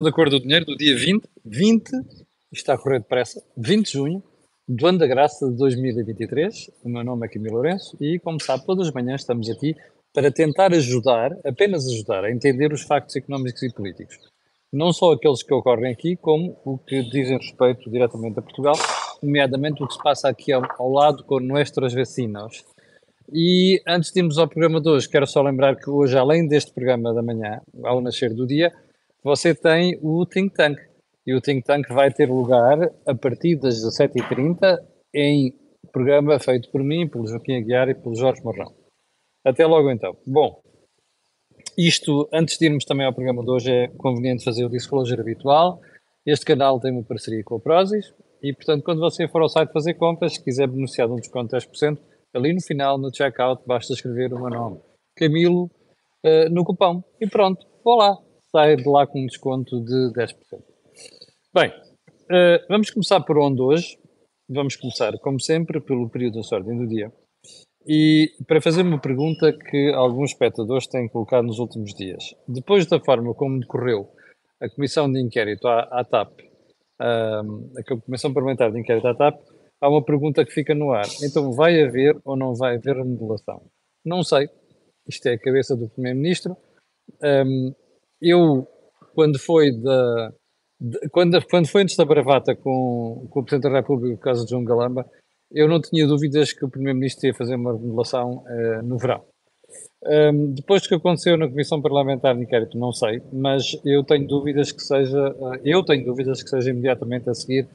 da Cor do Dinheiro, do dia 20, 20, está a correr depressa, 20 de junho, do ano da graça de 2023. O meu nome é Camilo Lourenço e, como sabe, todas as manhãs estamos aqui para tentar ajudar, apenas ajudar, a entender os factos económicos e políticos. Não só aqueles que ocorrem aqui, como o que dizem respeito diretamente a Portugal, nomeadamente o que se passa aqui ao, ao lado com nossos vecinos. E antes de irmos ao programa de hoje, quero só lembrar que hoje, além deste programa da manhã, ao nascer do dia, você tem o Think Tank. E o Think Tank vai ter lugar a partir das 17h30 em programa feito por mim, pelo Joaquim Aguiar e pelo Jorge Morrão. Até logo então. Bom, isto, antes de irmos também ao programa de hoje, é conveniente fazer o disclosure habitual. Este canal tem uma parceria com a Prozis e, portanto, quando você for ao site fazer compras, se quiser beneficiar de um desconto de 10%, ali no final, no checkout, basta escrever o meu nome, Camilo, uh, no cupom. E pronto, vou lá sai de lá com um desconto de 10%. Bem, uh, vamos começar por onde hoje. Vamos começar, como sempre, pelo período da ordem do dia. E para fazer uma pergunta que alguns espectadores têm colocado nos últimos dias. Depois da forma como decorreu a comissão de inquérito à, à TAP, uh, a Comissão Parlamentar de Inquérito à TAP, há uma pergunta que fica no ar. Então, vai haver ou não vai haver remodelação? Não sei. Isto é a cabeça do Primeiro-Ministro. Um, eu, quando foi da. De, quando, quando foi antes da bravata com, com o Presidente da República, por causa de João Galamba, eu não tinha dúvidas que o Primeiro-Ministro ia fazer uma remodelação uh, no verão. Um, depois do que aconteceu na Comissão Parlamentar de Inquérito, não sei, mas eu tenho dúvidas que seja, uh, eu tenho dúvidas que seja imediatamente a seguir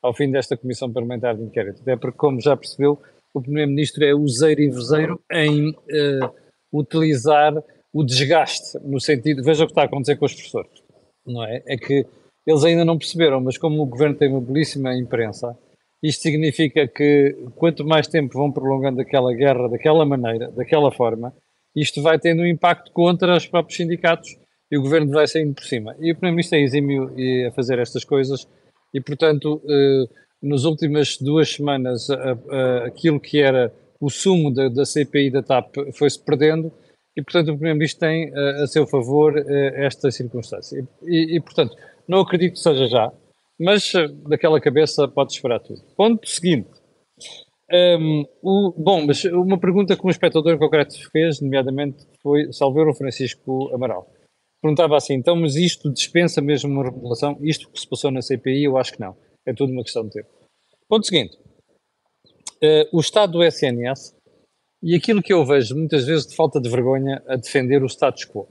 ao fim desta Comissão Parlamentar de Inquérito. Até porque, como já percebeu, o Primeiro-Ministro é useiro e vezeiro em uh, utilizar o desgaste, no sentido, veja o que está a acontecer com os professores, não é? É que eles ainda não perceberam, mas como o governo tem uma belíssima imprensa, isto significa que quanto mais tempo vão prolongando aquela guerra daquela maneira, daquela forma, isto vai tendo um impacto contra os próprios sindicatos e o governo vai saindo por cima. E o Primeiro-Ministro é exímio a fazer estas coisas e, portanto, eh, nas últimas duas semanas, aquilo que era o sumo da, da CPI da TAP foi-se perdendo e, portanto, o Primeiro-Ministro tem uh, a seu favor uh, esta circunstância. E, e, portanto, não acredito que seja já, mas uh, daquela cabeça pode esperar tudo. Ponto seguinte. Um, ehm, o, bom, mas uma pergunta que um espectador concreto fez, nomeadamente, foi salvar o Francisco Amaral. Perguntava assim, então, mas isto dispensa mesmo uma revelação? Isto que se passou na CPI, eu acho que não. É tudo uma questão de tempo. Ponto seguinte. o estado do SNS e aquilo que eu vejo muitas vezes de falta de vergonha a defender o status quo.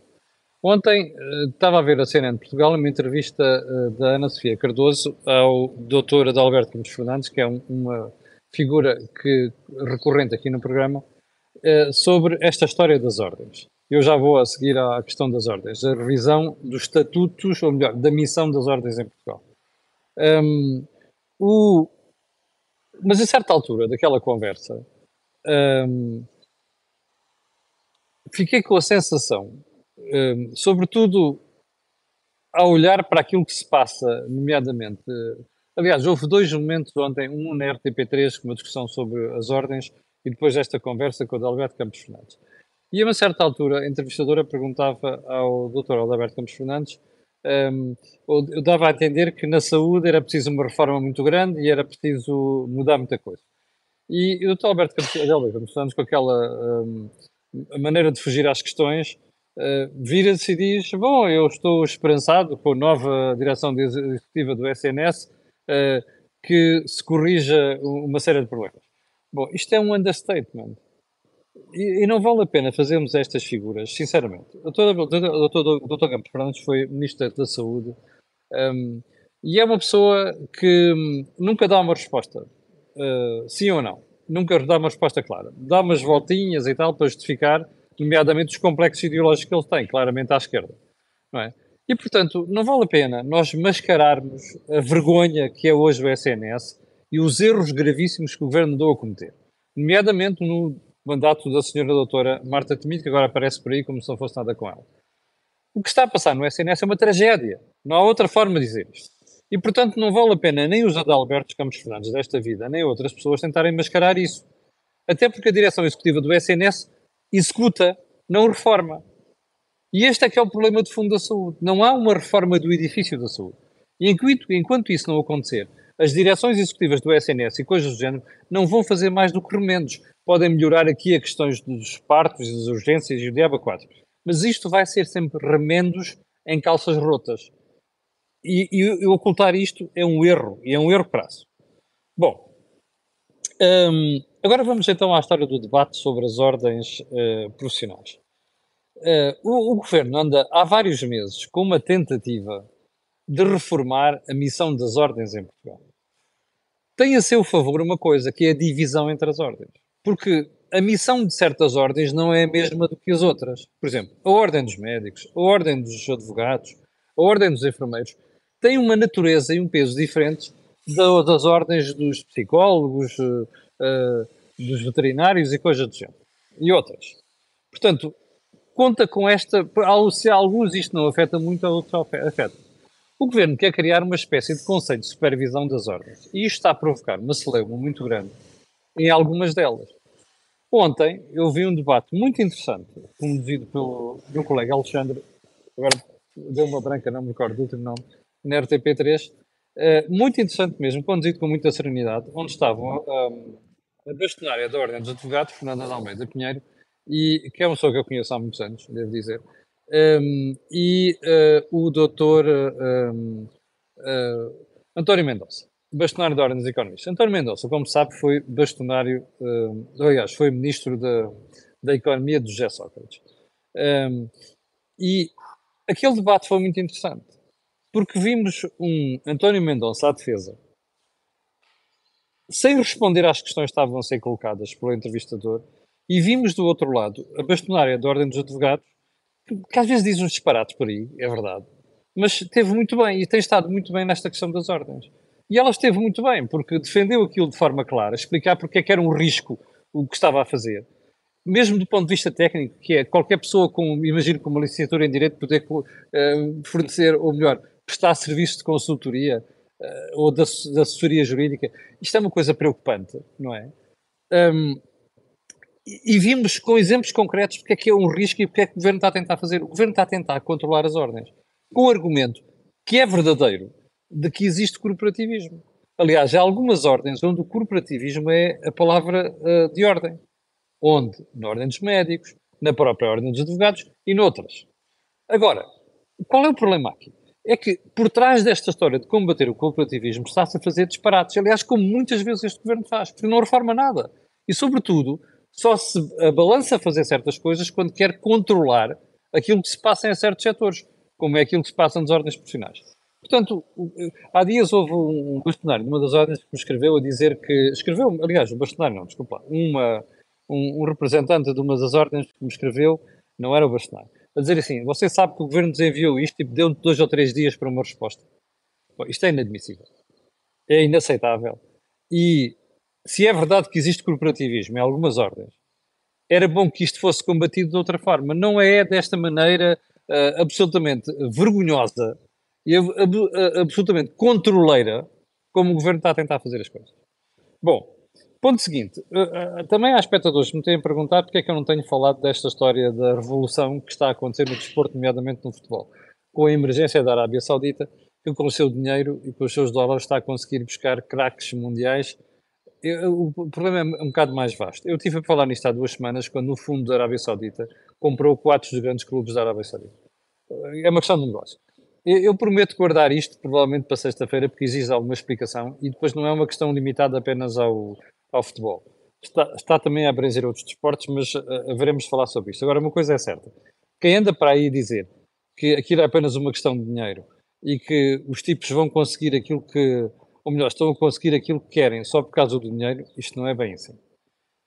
Ontem uh, estava a ver a CNN de Portugal uma entrevista uh, da Ana Sofia Cardoso ao doutor Adalberto Campos Fernandes, que é um, uma figura que, recorrente aqui no programa, uh, sobre esta história das ordens. Eu já vou a seguir à questão das ordens, a revisão dos estatutos, ou melhor, da missão das ordens em Portugal. Um, o, mas a certa altura daquela conversa, fiquei com a sensação, sobretudo a olhar para aquilo que se passa, nomeadamente. Aliás, houve dois momentos ontem, um na RTP3, com uma discussão sobre as ordens, e depois esta conversa com o Alberto Campos Fernandes. E a uma certa altura, a entrevistadora perguntava ao Dr. Alberto Campos Fernandes, um, eu dava a entender que na saúde era preciso uma reforma muito grande e era preciso mudar muita coisa. E o Dr. Alberto Campos com aquela um, maneira de fugir às questões, uh, vira-se e diz: Bom, eu estou esperançado com a nova direção executiva do SNS uh, eh, que se corrija uma série de problemas. Bom, isto é um understatement. E, e, não vale a pena fazermos estas figuras, sinceramente. O Dr. Campos Fernandes foi Ministro da Saúde um, e é uma pessoa que hum, nunca dá uma resposta uh, sim ou não. Nunca dá uma resposta clara. Dá umas voltinhas e tal para justificar, nomeadamente, os complexos ideológicos que ele tem, claramente à esquerda. Não é? E, portanto, não vale a pena nós mascararmos a vergonha que é hoje o SNS e os erros gravíssimos que o governo andou a cometer. Nomeadamente no mandato da senhora doutora Marta Temido, que agora aparece por aí como se não fosse nada com ela. O que está a passar no SNS é uma tragédia. Não há outra forma de dizer isto. E, portanto, não vale a pena nem os Adalbertos Campos Fernandes desta vida, nem outras pessoas tentarem mascarar isso. Até porque a direção executiva do SNS executa, não reforma. E este é que é o problema de fundo da saúde. Não há uma reforma do edifício da saúde. E enquanto, enquanto isso não acontecer, as direções executivas do SNS e coisas do género não vão fazer mais do que remendos. Podem melhorar aqui a questões dos partos e das urgências e o diabo 4. Mas isto vai ser sempre remendos em calças rotas. E, e, e ocultar isto é um erro, e é um erro prazo. Bom, um, agora vamos então à história do debate sobre as ordens uh, profissionais. Uh, o, o, governo anda há vários meses com uma tentativa de reformar a missão das ordens em Portugal. Tem a seu favor uma coisa, que é a divisão entre as ordens. Porque a missão de certas ordens não é a mesma do que as outras. Por exemplo, a ordem dos médicos, a ordem dos advogados, a ordem dos enfermeiros tem uma natureza e um peso diferentes das ordens dos psicólogos, uh, dos veterinários e coisas do género. E outras. Portanto, conta com esta. Se a alguns isto não afeta muito, a outros afeta. O governo quer criar uma espécie de conselho de supervisão das ordens. E isto está a provocar uma celeuma muito grande em algumas delas. Ontem eu vi um debate muito interessante, conduzido pelo meu colega Alexandre, agora deu uma branca, não me recordo do último nome, na RTP3, uh, eh, muito interessante mesmo, conduzido com muita serenidade, onde estavam um, a bastonária da Ordem dos Advogados, Fernanda de Almeida Pinheiro, e, que é uma pessoa que eu conheço há muitos anos, devo dizer, um, e uh, o doutor um, uh, eh, António Mendonça bastonário da Ordem dos Economistas. António Mendonça, como sabe, foi bastonário, uh, aliás, foi ministro da, da Economia de José Sócrates. Um, e aquele debate foi muito interessante, porque vimos um António Mendonça à defesa, sem responder às questões que estavam a ser colocadas pelo entrevistador, e vimos do outro lado a bastonária da Ordem dos Advogados, que, às vezes diz uns disparates por aí, é verdade, mas teve muito bem e tem estado muito bem nesta questão das ordens. E ela esteve muito bem, porque defendeu aquilo de forma clara, explicar porque é que era um risco o que estava a fazer. Mesmo do ponto de vista técnico, que é qualquer pessoa com, imagino, com uma licenciatura em Direito poder uh, fornecer, ou melhor, prestar serviço de consultoria uh, ou de, de, assessoria jurídica, isto é uma coisa preocupante, não é? Um, e, vimos com exemplos concretos porque é que é um risco e porque é que o Governo está a tentar fazer. O Governo está a tentar controlar as ordens com o argumento que é verdadeiro, de que existe corporativismo. Aliás, há algumas ordens onde o corporativismo é a palavra uh, de ordem. Onde? Na ordem dos médicos, na própria ordem dos advogados e noutras. Agora, qual é o problema aqui? É que por trás desta história de combater o corporativismo está-se a fazer disparates. Aliás, como muitas vezes este governo faz, porque não reforma nada. E, sobretudo, só se balança a fazer certas coisas quando quer controlar aquilo que se passa em certos setores, como é aquilo que se passa nas ordens profissionais. Portanto, há dias houve um bastonário de uma das ordens que me escreveu a dizer que. Escreveu, aliás, o bastonário não, desculpa, uma, um, um, representante de uma das ordens que me escreveu, não era o bastonário, a dizer assim: você sabe que o governo nos enviou isto e deu dois ou três dias para uma resposta. Bom, isto é inadmissível. É inaceitável. E se é verdade que existe corporativismo em algumas ordens, era bom que isto fosse combatido de outra forma. Não é desta maneira uh, absolutamente vergonhosa e absolutamente controleira como o governo está a tentar fazer as coisas. Bom, ponto seguinte. Eh, eh, também há espectadores que me têm perguntado porque é que eu não tenho falado desta história da revolução que está a acontecer no desporto, nomeadamente no futebol. Com a emergência da Arábia Saudita, que com o seu dinheiro e com os seus dólares está a conseguir buscar craques mundiais. o problema é um bocado mais vasto. Eu tive a falar nisto há duas semanas, quando o fundo da Arábia Saudita comprou quatro dos grandes clubes da Arábia Saudita. É uma questão de negócio. Eu, prometo guardar isto, provavelmente para sexta-feira, porque exige alguma explicação e depois não é uma questão limitada apenas ao, ao futebol. Está, está também a abranger outros desportos, mas uh, haveremos de falar sobre isto. Agora, uma coisa é certa: quem anda para aí dizer que aquilo é apenas uma questão de dinheiro e que os tipos vão conseguir aquilo que, ou melhor, estão a conseguir aquilo que querem só por causa do dinheiro, isto não é bem assim.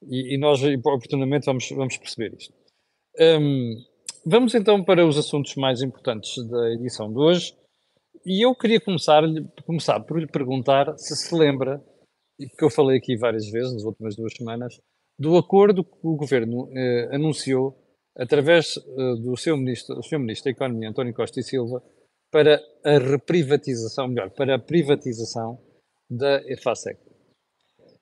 E, e nós, oportunamente, vamos, vamos perceber isto. Um, Vamos então para os assuntos mais importantes da edição de hoje. E eu queria começar, começar por lhe perguntar se se lembra, que eu falei aqui várias vezes nas últimas duas semanas, do acordo que o governo eh, anunciou através eh, do seu ministro, seu ministro da Economia, António Costa e Silva, para a reprivatização, melhor, para a privatização da EFASEC.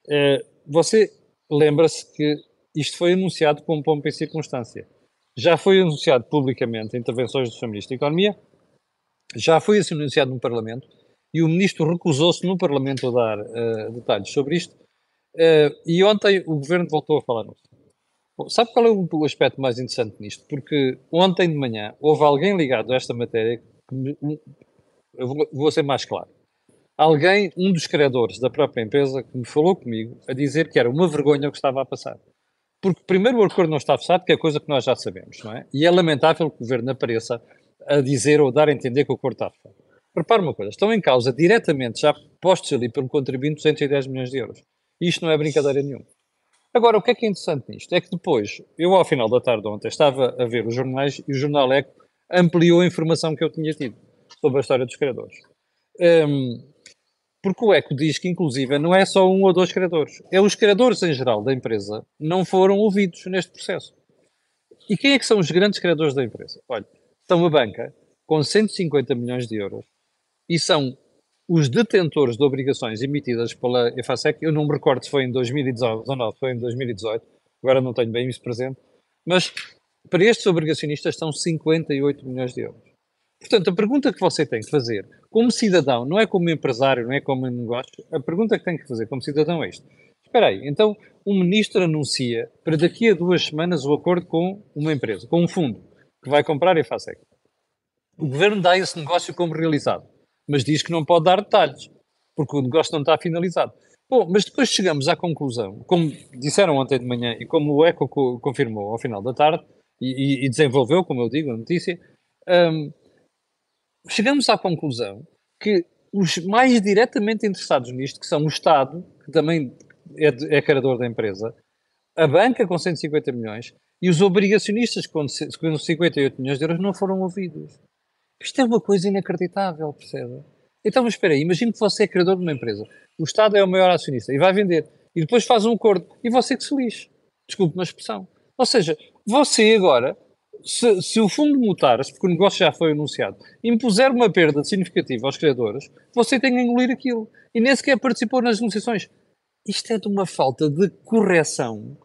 Eh, você lembra-se que isto foi anunciado com pompa e circunstância já foi anunciado publicamente intervenções do Sr. Ministro da Economia, já foi anunciado no Parlamento, e o Ministro recusou-se no Parlamento a dar uh, detalhes sobre isto, uh, e ontem o Governo voltou a falar nisso. Bom, sabe qual é o aspecto mais interessante nisto? Porque ontem de manhã houve alguém ligado a esta matéria que me, eu vou, vou ser mais claro. Alguém, um dos criadores da própria empresa, que me falou comigo a dizer que era uma vergonha o que estava a passar. Porque, primeiro, o acordo não está fechado, que é coisa que nós já sabemos, não é? E é lamentável que o governo apareça a dizer ou dar a entender que o acordo está fechado. Repare uma coisa, estão em causa diretamente, já postos ali pelo contribuinte, 210 milhões de euros. Isto não é brincadeira nenhuma. Agora, o que é que é interessante nisto? É que depois, eu ao final da tarde ontem estava a ver os jornais e o jornal Eco ampliou a informação que eu tinha tido sobre a história dos criadores. Um, porque o ECO diz que, inclusive, não é só um ou dois criadores. É os criadores em geral da empresa não foram ouvidos neste processo. E quem é que são os grandes criadores da empresa? Olha, são a banca, com 150 milhões de euros, e são os detentores de obrigações emitidas pela EFASEC. Eu não me recordo se foi em 2019, ou foi em 2018, agora não tenho bem isso presente, mas para estes obrigacionistas são 58 milhões de euros. Portanto, a pergunta que você tem que fazer como cidadão, não é como empresário, não é como negócio, a pergunta que tem que fazer como cidadão é isto. Espera aí, então o ministro anuncia para daqui a duas semanas o acordo com uma empresa, com um fundo, que vai comprar a EFASEC. O governo dá esse negócio como realizado, mas diz que não pode dar detalhes, porque o negócio não está finalizado. Bom, mas depois chegamos à conclusão, como disseram ontem de manhã e como o ECO confirmou ao final da tarde, e, e desenvolveu, como eu digo, a notícia, um, chegamos à conclusão que os mais diretamente interessados nisto, que são o Estado, que também é, é criador da empresa, a banca com 150 milhões e os obrigacionistas com 58 milhões de euros não foram ouvidos. Isto é uma coisa inacreditável, percebe? Então, mas espera aí, imagine que você é criador de uma empresa, o Estado é o maior acionista e vai vender, e depois faz um acordo, e você que se lixe. Desculpe uma expressão. Ou seja, você agora se, se, o fundo mutar, porque o negócio já foi anunciado, impuser uma perda significativa aos criadores, você tem que engolir aquilo. E nem sequer participou nas negociações. Isto é de uma falta de correção.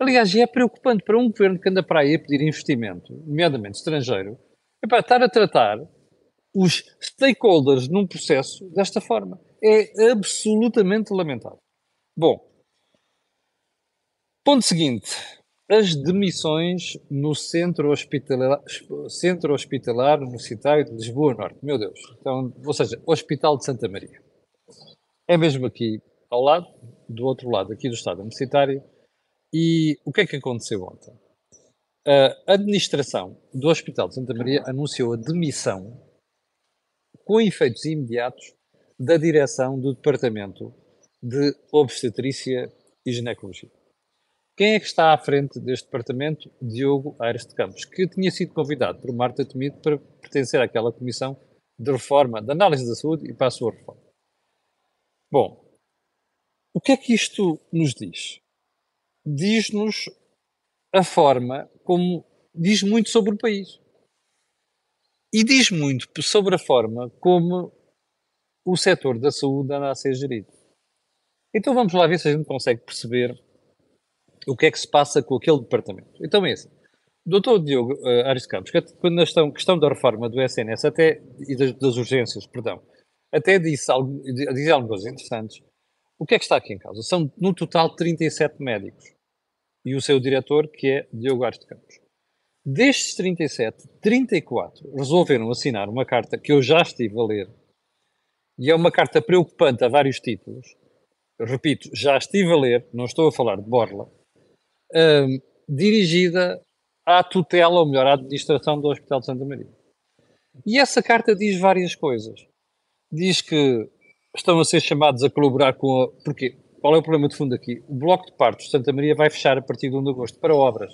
Aliás, é preocupante para um governo que anda para aí a pedir investimento, nomeadamente estrangeiro, é para estar a tratar os stakeholders num processo desta forma. É absolutamente lamentável. Bom, ponto seguinte as demissões no Centro Hospitalar, Centro Hospitalar Universitário de Lisboa Norte. Meu Deus. Então, ou seja, Hospital de Santa Maria. É mesmo aqui ao lado, do outro lado, aqui do Estado Universitário. E o que é que aconteceu ontem? A administração do Hospital de Santa Maria anunciou a demissão com efeitos imediatos da direção do Departamento de Obstetrícia e Ginecologia. Quem é que está à frente deste departamento? Diogo Aires de Campos, que tinha sido convidado por Marta Temido para pertencer àquela comissão de reforma, de análise da saúde e para a sua reforma. Bom, o que é que isto nos diz? Diz-nos a forma como diz muito sobre o país. E diz muito sobre a forma como o setor da saúde anda a ser gerido. Então vamos lá ver se a gente consegue perceber o que é que se passa com aquele departamento. Então é assim. Doutor Diogo uh, Ares Campos, quando a questão, questão da reforma do SNS até, e das, das urgências, perdão, até disse, algo, disse algumas coisas interessantes. O que é que está aqui em causa? São, no total, 37 médicos. E o seu diretor, que é Diogo Ares de Campos. Destes 37, 34 resolveram assinar uma carta que eu já estive a ler. E é uma carta preocupante a vários títulos. Eu repito, já estive a ler, não estou a falar de Borla, Hum, dirigida à tutela, ou melhor, à administração do Hospital de Santa Maria. E essa carta diz várias coisas. Diz que estão a ser chamados a colaborar com a. Porquê? Qual é o problema de fundo aqui? O Bloco de Partos de Santa Maria vai fechar a partir de 1 de agosto para obras.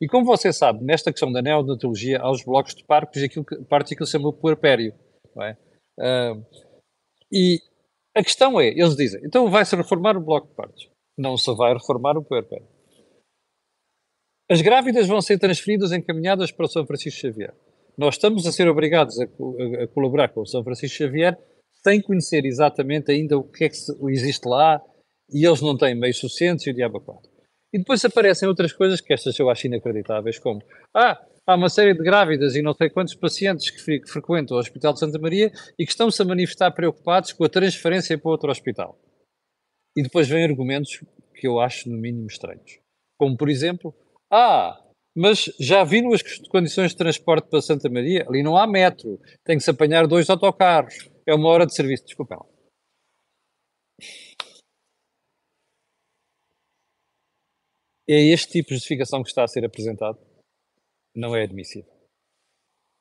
E como você sabe, nesta questão da neonatologia, há os blocos de partos, aquilo que, partos aquilo que se chama puerpério. É? Uh, e a questão é, eles dizem, então vai-se reformar o bloco de partos. Não se vai reformar o puerpério. As grávidas vão ser transferidas encaminhadas para o São Francisco Xavier. Nós estamos a ser obrigados a, a, a colaborar com o São Francisco Xavier sem conhecer exatamente ainda o que é que existe lá e eles não têm meios suficientes e o diabo quatro. E depois aparecem outras coisas que estas eu acho inacreditáveis, como ah, há uma série de grávidas e não sei quantos pacientes que, que frequentam o Hospital de Santa Maria e que estão-se a manifestar preocupados com a transferência para outro hospital. E depois vêm argumentos que eu acho no mínimo estranhos. Como, por exemplo, ah, mas já viram as condições de transporte para Santa Maria? Ali não há metro, tem que se apanhar dois autocarros, é uma hora de serviço. Desculpem lá. É este tipo de justificação que está a ser apresentado? Não é admissível.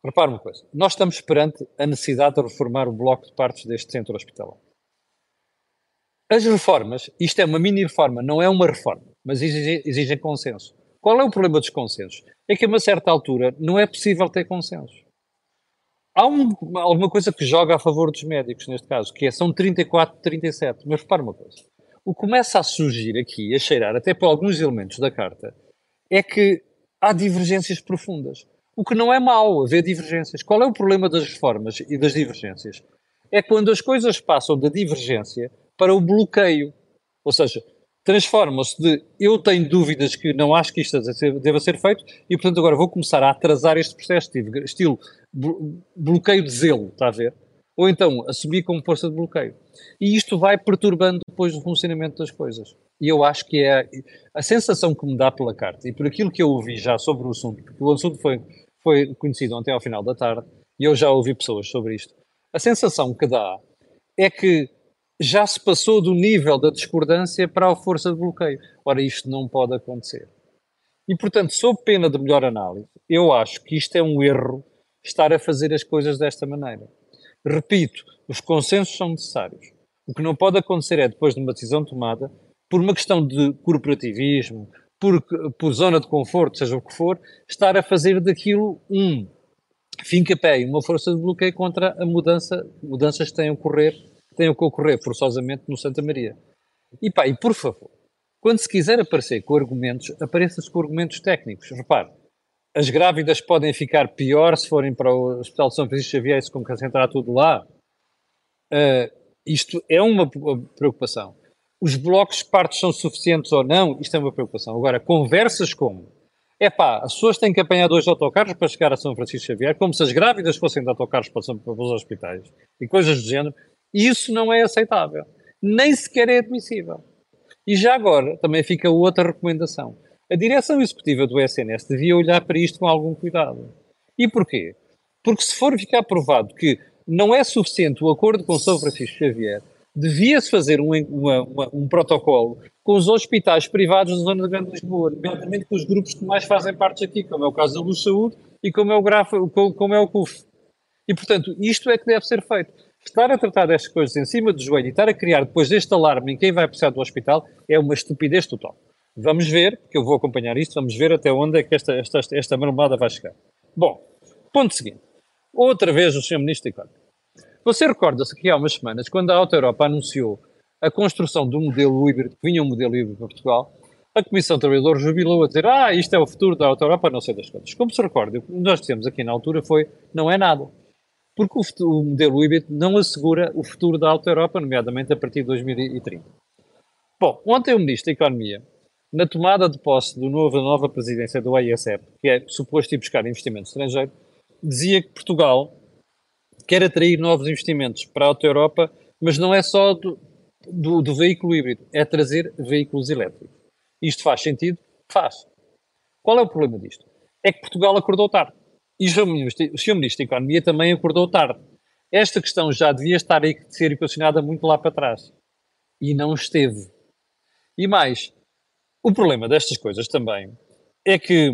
Repare uma coisa, nós estamos perante a necessidade de reformar o bloco de partes deste centro hospitalar. As reformas, isto é uma mini reforma, não é uma reforma, mas exigem, consenso. Qual é o problema dos consensos? É que a uma certa altura não é possível ter consenso. Há um, alguma coisa que joga a favor dos médicos, neste caso, que é, são 34, 37. Mas repare uma coisa. O que começa a surgir aqui, a cheirar, até por alguns elementos da carta, é que há divergências profundas. O que não é mau haver divergências. Qual é o problema das reformas e das divergências? É quando as coisas passam da divergência para o bloqueio. Ou seja, transformam-se de eu tenho dúvidas que não acho que isto deva ser feito e, portanto, agora vou começar a atrasar este processo, estilo bloqueio de zelo, está a ver? Ou então assumir como força de bloqueio. E isto vai perturbando depois o funcionamento das coisas. E eu acho que é a sensação que me dá pela carta e por aquilo que eu ouvi já sobre o assunto, porque o assunto foi, foi conhecido ontem ao final da tarde e eu já ouvi pessoas sobre isto. A sensação que dá é que já se passou do nível da discordância para a força de bloqueio. Ora, isto não pode acontecer. E, portanto, sob pena de melhor análise, eu acho que isto é um erro estar a fazer as coisas desta maneira. Repito, os consensos são necessários. O que não pode acontecer é, depois de uma decisão tomada, por uma questão de corporativismo, por, por zona de conforto, seja o que for, estar a fazer daquilo um fim pé e uma força de bloqueio contra a mudança, mudanças que a ocorrer tenham que ocorrer forçosamente no Santa Maria. E pá, e por favor, quando se quiser aparecer com argumentos, apareça-se com argumentos técnicos. Repare, as grávidas podem ficar pior se forem para o Hospital de São Francisco Xavier e se concentrar tudo lá. Uh, isto é uma preocupação. Os blocos de partos são suficientes ou não, isto é uma preocupação. Agora, conversas como é pá, as pessoas têm que apanhar dois autocarros para chegar a São Francisco Xavier, como se as grávidas fossem de autocarros para, para os hospitais e coisas do género, isso não é aceitável. Nem sequer é admissível. E já agora, também fica outra recomendação. A direção executiva do SNS devia olhar para isto com algum cuidado. E porquê? Porque se for ficar provado que não é suficiente o acordo com São Francisco Xavier, devia-se fazer um, uma, uma, um protocolo com os hospitais privados da zona da Grande Lisboa, nomeadamente com os grupos que mais fazem parte aqui, como é o caso da Luz Saúde e como é o, Grafo, como é o CUF. E, portanto, isto é que deve ser feito estar a tratar destas coisas em cima do joelho e estar a criar depois deste alarme em quem vai precisar do hospital é uma estupidez total. Vamos ver, porque eu vou acompanhar isto, vamos ver até onde é que esta, esta, esta marmelada vai chegar. Bom, ponto seguinte. Outra vez o Sr. Ministro da Economia. Você recorda-se que há umas semanas, quando a Auto Europa anunciou a construção do modelo híbrido, que vinha um modelo híbrido para Portugal, a Comissão de Trabalhadores jubilou a dizer ah, isto é o futuro da Auto Europa, não sei das coisas. Como se recorda, o que nós dissemos aqui na altura foi, não é nada porque o, futuro, o modelo híbrido não assegura o futuro da Alta Europa, nomeadamente a partir de 2030. Bom, ontem o Ministro da Economia, na tomada de posse do novo, da nova presidência do ISF, que é suposto ir buscar investimento estrangeiro, dizia que Portugal quer atrair novos investimentos para a Alta Europa, mas não é só do, do, do veículo híbrido, é trazer veículos elétricos. Isto faz sentido? Faz. Qual é o problema disto? É que Portugal acordou tarde. E o Sr. Ministro, o Sr. Ministro da Economia também acordou tarde. Esta questão já devia estar de ser equacionada muito lá para trás. E não esteve. E mais, o problema destas coisas também é que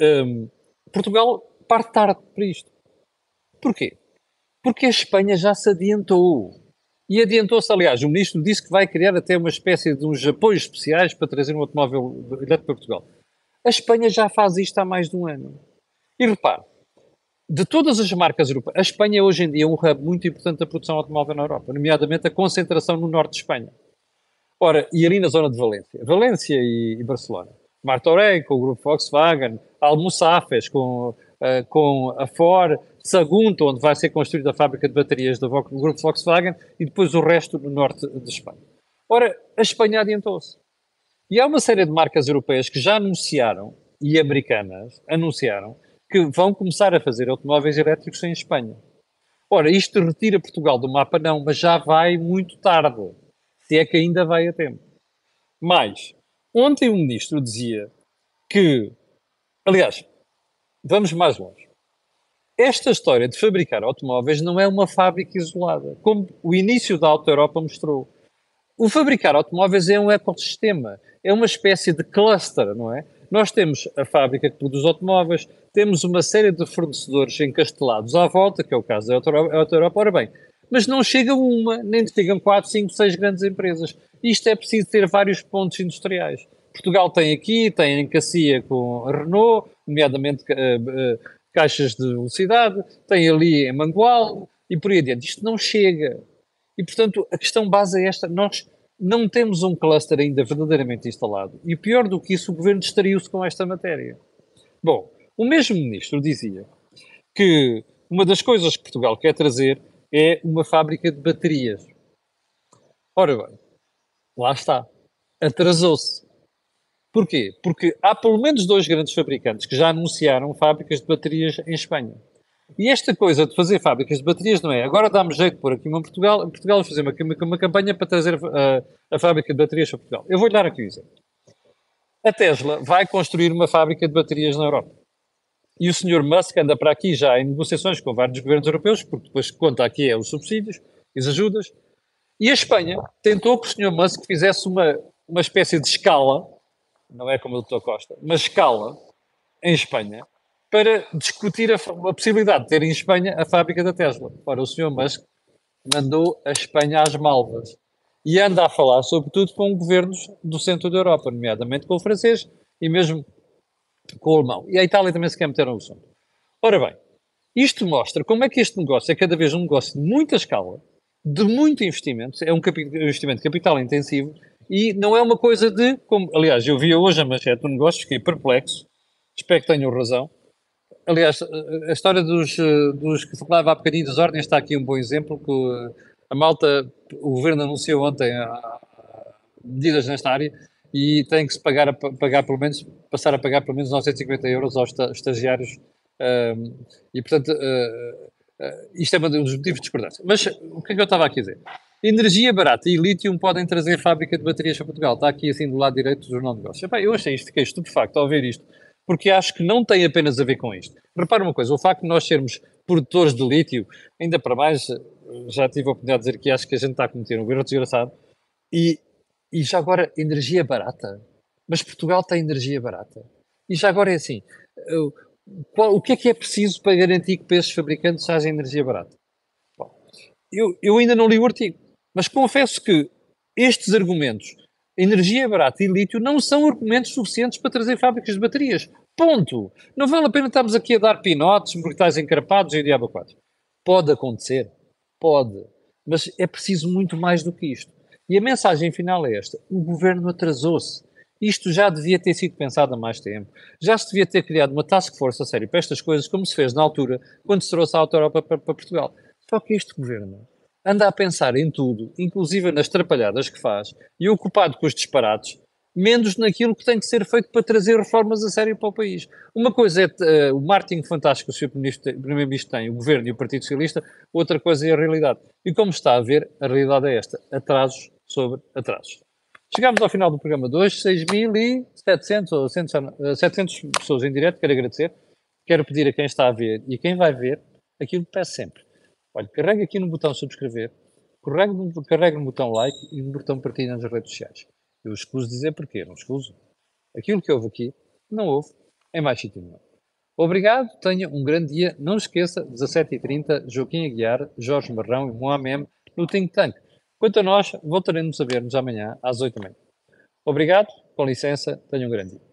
um, Portugal parte tarde para isto. Porquê? Porque a Espanha já se adiantou. E adiantou-se, aliás, o Ministro disse que vai criar até uma espécie de uns apoios especiais para trazer um automóvel elétrico para Portugal. A Espanha já faz isto há mais de um ano. E repare, de todas as marcas europeias, a Espanha hoje em dia é um hub muito importante da produção automóvel na Europa, nomeadamente a concentração no norte de Espanha. Ora, e ali na zona de Valência, Valência e, e Barcelona. Martorell com o grupo Volkswagen, Almoçafes com, uh, com a Ford, Sagunto, onde vai ser construída a fábrica de baterias do grupo Volkswagen, e depois o resto no norte de Espanha. Ora, a Espanha adiantou-se. E há uma série de marcas europeias que já anunciaram, e americanas, anunciaram, que vão começar a fazer automóveis elétricos em Espanha. Ora, isto retira Portugal do mapa? Não, mas já vai muito tarde. Se é que ainda vai a tempo. Mas, ontem o ministro dizia que, aliás, vamos mais longe. Esta história de fabricar automóveis não é uma fábrica isolada, como o início da Auto Europa mostrou. O fabricar automóveis é um ecossistema, é uma espécie de cluster, não é? Nós temos a fábrica que produz automóveis, temos uma série de fornecedores encastelados à volta, que é o caso da Auto Europa. Ora bem, mas não chega uma, nem chegam quatro, cinco, seis grandes empresas. Isto é preciso ter vários pontos industriais. Portugal tem aqui, tem em Cacia com a Renault, nomeadamente uh, uh, caixas de velocidade, tem ali em Mangual e por aí adiante. Isto não chega. E, portanto, a questão base é esta. Nós não temos um cluster ainda verdadeiramente instalado. E pior do que isso, o governo distraiu-se com esta matéria. Bom, o mesmo ministro dizia que uma das coisas que Portugal quer trazer é uma fábrica de baterias. Ora bem, lá está. Atrasou-se. Porquê? Porque há pelo menos dois grandes fabricantes que já anunciaram fábricas de baterias em Espanha. E esta coisa de fazer fábricas de baterias não é agora dá-me jeito de pôr aqui uma em Portugal, em Portugal fazer uma, uma, campanha para trazer a, a fábrica de baterias para Portugal. Eu vou-lhe dar aqui um exemplo. A Tesla vai construir uma fábrica de baterias na Europa. E o Sr. Musk anda para aqui já em negociações com vários governos europeus, porque depois conta aqui é os subsídios, as ajudas. E a Espanha tentou que o Sr. Musk fizesse uma, uma espécie de escala, não é como o Dr. Costa, mas escala em Espanha, para discutir a, a, possibilidade de ter em Espanha a fábrica da Tesla. Ora, o Sr. Musk mandou a Espanha às malvas e anda a falar, sobretudo, com governos do centro da Europa, nomeadamente com o francês e mesmo com o alemão. E a Itália também se quer meter no assunto. Ora bem, isto mostra como é que este negócio é cada vez um negócio de muita escala, de muito investimento, é um investimento capital intensivo e não é uma coisa de, como, aliás, eu vi hoje a manchete do negócio, fiquei perplexo, espero que tenham razão, Aliás, a história dos, dos que falava há bocadinho das ordens está aqui um bom exemplo, que a malta, o governo anunciou ontem medidas nesta área e tem que se pagar, pagar pelo menos, passar a pagar pelo menos 950 euros aos estagiários um, e portanto uh, uh, isto é um dos motivos de discordância. Mas o que é que eu estava aqui a dizer? Energia barata e lítio podem trazer fábrica de baterias para Portugal. Está aqui assim do lado direito do Jornal de Negócios. Epá, eu achei isto, fiquei estupefacto ao ver isto porque acho que não tem apenas a ver com isto. Repara uma coisa, o facto de nós sermos produtores de lítio, ainda para mais, já tive a oportunidade de dizer que acho que a gente está a cometer um erro desgraçado, e, e já agora energia barata. Mas Portugal tem energia barata. E já agora é assim, qual, o que é que é preciso para garantir que esses fabricantes haja energia barata? Bom, eu, eu ainda não li o artigo, mas confesso que estes argumentos energia barata e lítio não são argumentos suficientes para trazer fábricas de baterias. Ponto. Não vale a pena estarmos aqui a dar pinotes, mortais encarapados e diabo 4. Pode acontecer, pode, mas é preciso muito mais do que isto. E a mensagem final é esta: o governo atrasou-se. Isto já devia ter sido pensado há mais tempo. Já se devia ter criado uma task force a sério para estas coisas, como se fez na altura, quando se trouxe a Auto Europa para, para Portugal. Só que este governo anda a pensar em tudo, inclusive nas trapalhadas que faz, e ocupado com os disparates, menos naquilo que tem que ser feito para trazer reformas a sério para o país. Uma coisa é uh, o marketing fantástico que o Sr. Primeiro-Ministro tem, o Governo e o Partido Socialista, outra coisa é a realidade. E como está a ver, a realidade é esta, atrasos sobre atrasos. Chegámos ao final do programa de hoje, 6.700 ou 700 eh, pessoas em direto, quero agradecer. Quero pedir a quem está a ver e a quem vai ver aquilo que peço sempre Olha, carrega aqui no botão subscrever, carrega no, carrega no botão like e no botão partilha nas redes sociais. Eu escuso dizer porquê, não escuso. Aquilo que houve aqui, não houve em mais sítio nenhum. Obrigado, tenha um grande dia. Não esqueça, 17h30, Joaquim Aguiar, Jorge Marrão e Moamem no Think Tank. Quanto a nós, voltaremos a ver-nos amanhã às 8h30. Obrigado, com licença, tenha um grande dia.